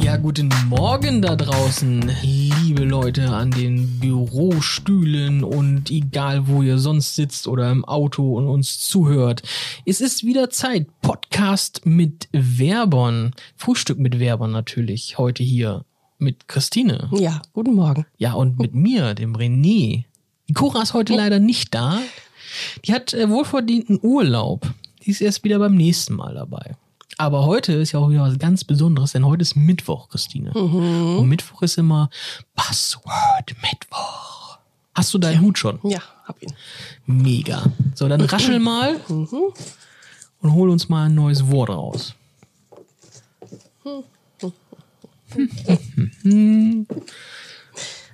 Ja, guten Morgen da draußen, liebe Leute an den Bürostühlen und egal wo ihr sonst sitzt oder im Auto und uns zuhört. Es ist wieder Zeit. Podcast mit Werbern. Frühstück mit Werbern natürlich. Heute hier mit Christine. Ja, guten Morgen. Ja, und mit mir, dem René. Die Cora ist heute leider nicht da. Die hat äh, wohlverdienten Urlaub. Die ist erst wieder beim nächsten Mal dabei. Aber heute ist ja auch wieder was ganz Besonderes, denn heute ist Mittwoch, Christine. Und Mittwoch ist immer Password Mittwoch. Hast du deinen Hut schon? Ja, hab ihn. Mega. So, dann raschel mal und hol uns mal ein neues Wort raus.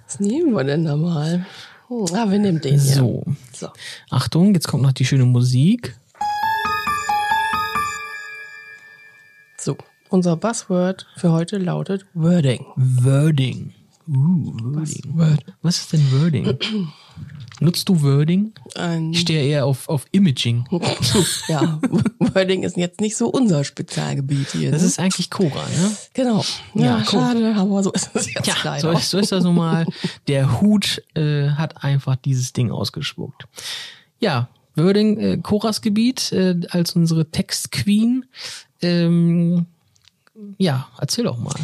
Was nehmen wir denn da mal? Hm, Ah, wir nehmen den. So. So. Achtung, jetzt kommt noch die schöne Musik. Unser Buzzword für heute lautet Wording. Wording. Uh, Wording. Word. Was ist denn Wording? Nutzt du Wording? Ein, Ich stehe eher auf, auf Imaging. ja, Wording ist jetzt nicht so unser Spezialgebiet hier. Das ne? ist eigentlich Cora, ne? genau. Ja, Ja, schade, aber so ist es jetzt Ja, leider. so ist, so ist das nun mal. Der Hut äh, hat einfach dieses Ding ausgespuckt. Ja, Wording, äh, Coras Gebiet äh, als unsere Textqueen. Ähm, ja, erzähl doch mal.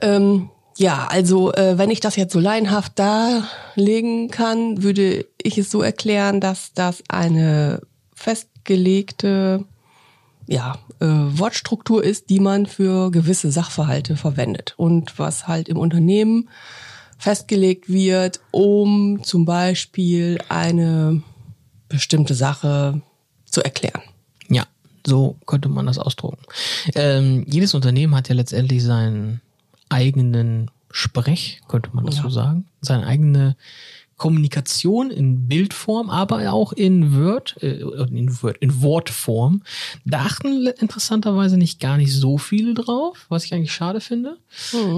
Ähm, ja, also äh, wenn ich das jetzt so laienhaft darlegen kann, würde ich es so erklären, dass das eine festgelegte ja, äh, Wortstruktur ist, die man für gewisse Sachverhalte verwendet und was halt im Unternehmen festgelegt wird, um zum Beispiel eine bestimmte Sache zu erklären. Ja, so könnte man das ausdrucken. Ähm, jedes Unternehmen hat ja letztendlich seinen eigenen Sprech, könnte man das so sagen, seine eigene Kommunikation in Bildform, aber auch in Word, äh, in, Word in Wortform. Da achten interessanterweise nicht gar nicht so viele drauf, was ich eigentlich schade finde.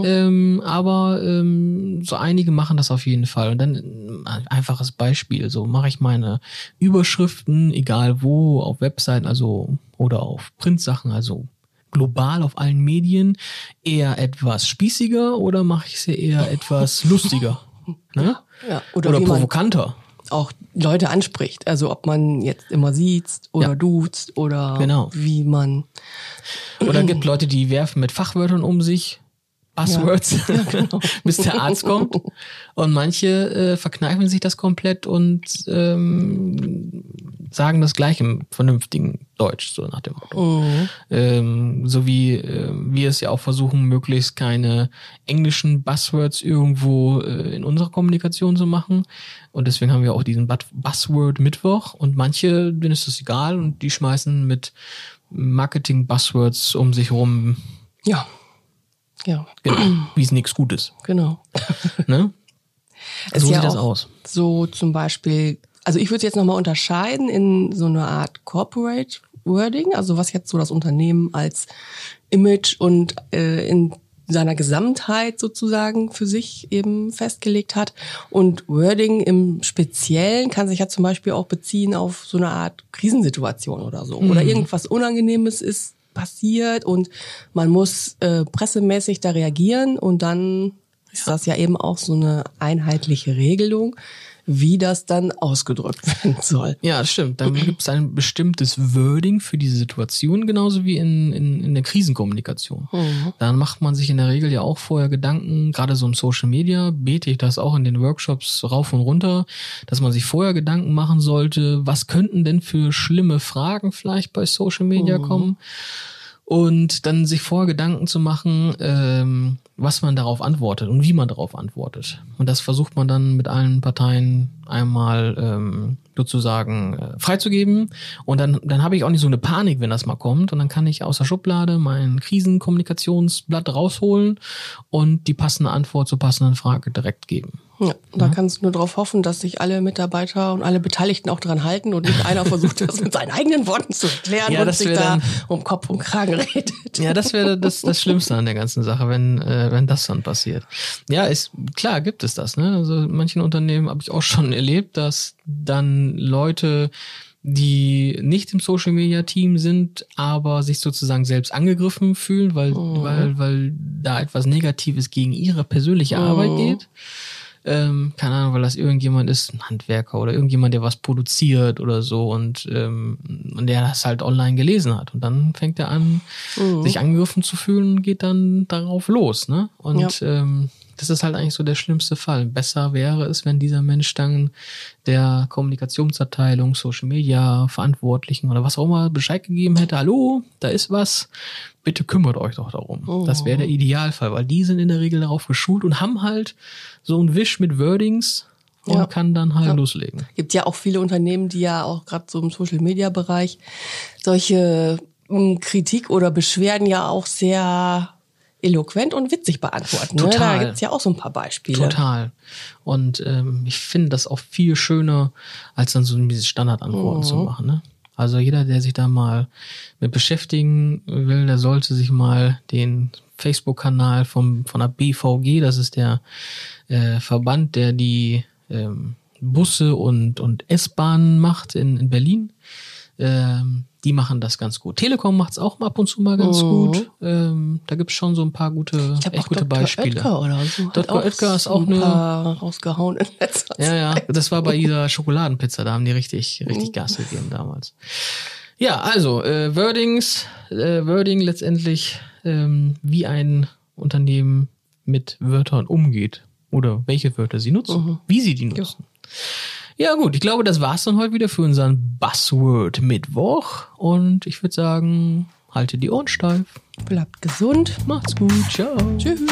Ähm, aber ähm, so einige machen das auf jeden Fall. Und dann äh, ein einfaches Beispiel, so mache ich meine Überschriften, egal wo, auf Webseiten, also oder auf Printsachen, also global auf allen Medien, eher etwas spießiger oder mache ich sie eher etwas lustiger? Ne? Ja, Oder, oder, provokanter. auch Leute anspricht. Also ob man jetzt immer sieht oder Ja. duzt oder Genau. wie man. Oder gibt Leute, die werfen mit Fachwörtern um sich, Buzzwords, genau. bis der Arzt kommt. Und manche äh, verkneifen sich das komplett und ähm, sagen das gleich im vernünftigen Deutsch, so nach dem Motto. Mhm. Ähm, so wie äh, wir es ja auch versuchen, möglichst keine englischen Buzzwords irgendwo äh, in unserer Kommunikation zu machen. Und deswegen haben wir auch diesen Buzzword Mittwoch. Und manche, denen ist das egal und die schmeißen mit Marketing-Buzzwords um sich rum, Ja. Ja, genau, wie es nichts Gutes. genau. Ne? So ja sieht das aus. So zum Beispiel, also ich würde es jetzt nochmal unterscheiden in so eine Art Corporate Wording, also was jetzt so das Unternehmen als Image und äh, in seiner Gesamtheit sozusagen für sich eben festgelegt hat. Und Wording im Speziellen kann sich ja zum Beispiel auch beziehen auf so eine Art Krisensituation oder so. Oder irgendwas Unangenehmes ist passiert und man muss äh, pressemäßig da reagieren und dann ist das ja eben auch so eine einheitliche Regelung, wie das dann ausgedrückt werden soll. Ja, stimmt. Dann gibt es ein bestimmtes Wording für diese Situation, genauso wie in, in, in der Krisenkommunikation. Dann macht man sich in der Regel ja auch vorher Gedanken, gerade so im Social Media, bete ich das auch in den Workshops rauf und runter, dass man sich vorher Gedanken machen sollte, was könnten denn für schlimme Fragen vielleicht bei Social Media kommen? Und dann sich vorher Gedanken zu machen, ähm, was man darauf antwortet und wie man darauf antwortet. Und das versucht man dann mit allen Parteien einmal ähm, sozusagen äh, freizugeben. Und dann, dann habe ich auch nicht so eine Panik, wenn das mal kommt. Und dann kann ich aus der Schublade mein Krisenkommunikationsblatt rausholen und die passende Antwort zur passenden Frage direkt geben. Ja, da kannst du nur darauf hoffen, dass sich alle Mitarbeiter und alle Beteiligten auch dran halten und nicht einer versucht, das mit seinen eigenen Worten zu erklären Ja, und sich da um Kopf und Kragen redet. Ja, das wäre das, das Schlimmste an der ganzen Sache, wenn, äh, wenn das dann passiert. Ja, ist klar gibt es das. Ne? Also in manchen Unternehmen habe ich auch schon erlebt, dass dann Leute die nicht im Social Media Team sind, aber sich sozusagen selbst angegriffen fühlen, weil, Mhm. weil, weil da etwas Negatives gegen ihre persönliche Mhm. Arbeit geht. Ähm, keine Ahnung, weil das irgendjemand ist, ein Handwerker oder irgendjemand, der was produziert oder so und, ähm, und der das halt online gelesen hat. Und dann fängt er an, Mhm. sich angegriffen zu fühlen und geht dann darauf los, ne? Und ähm, das ist halt eigentlich so der schlimmste Fall. Besser wäre es, wenn dieser Mensch dann der Kommunikationsabteilung, Social Media, Verantwortlichen oder was auch immer Bescheid gegeben hätte, hallo, da ist was, bitte kümmert euch doch darum. Das wäre der Idealfall, weil die sind in der Regel darauf geschult und haben halt so einen Wisch mit Wordings und Ja. kann dann halt loslegen. Gibt ja auch viele Unternehmen, die ja auch gerade so im Social Media Bereich solche ähm, Kritik oder Beschwerden ja auch sehr eloquent und witzig beantworten. Ne? Da Total. gibt's ja auch so ein paar Beispiele. Total. Und ähm, ich finde das auch viel schöner, als dann so diese Standardantworten zu machen. Ne? Also jeder, der sich da mal mit beschäftigen will, der sollte sich mal den Facebook-Kanal vom von der BVG, das ist der äh, Verband, der die ähm, Busse und und S-Bahnen macht in, in Berlin. Ähm, die machen das ganz gut. Telekom macht's auch mal ab und zu mal ganz gut. Ähm, da gibt's schon so ein paar gute, Ich echt auch gute Dr. Beispiele. Oetker oder so. Dr. Oetker ist auch ein eine- rausgehauen in letzter Ja, ja, das war bei dieser Schokoladenpizza, da haben die richtig, richtig Gas gegeben damals. Ja, also äh, Wordings, äh, Wording letztendlich, ähm, wie ein Unternehmen mit Wörtern umgeht oder welche Wörter sie nutzen, wie sie die nutzen. Ja gut, ich glaube, das war's dann heute wieder für unseren Buzzword Mittwoch und ich würde sagen, haltet die Ohren steif. Bleibt gesund. Macht's gut, ciao. Tschüss.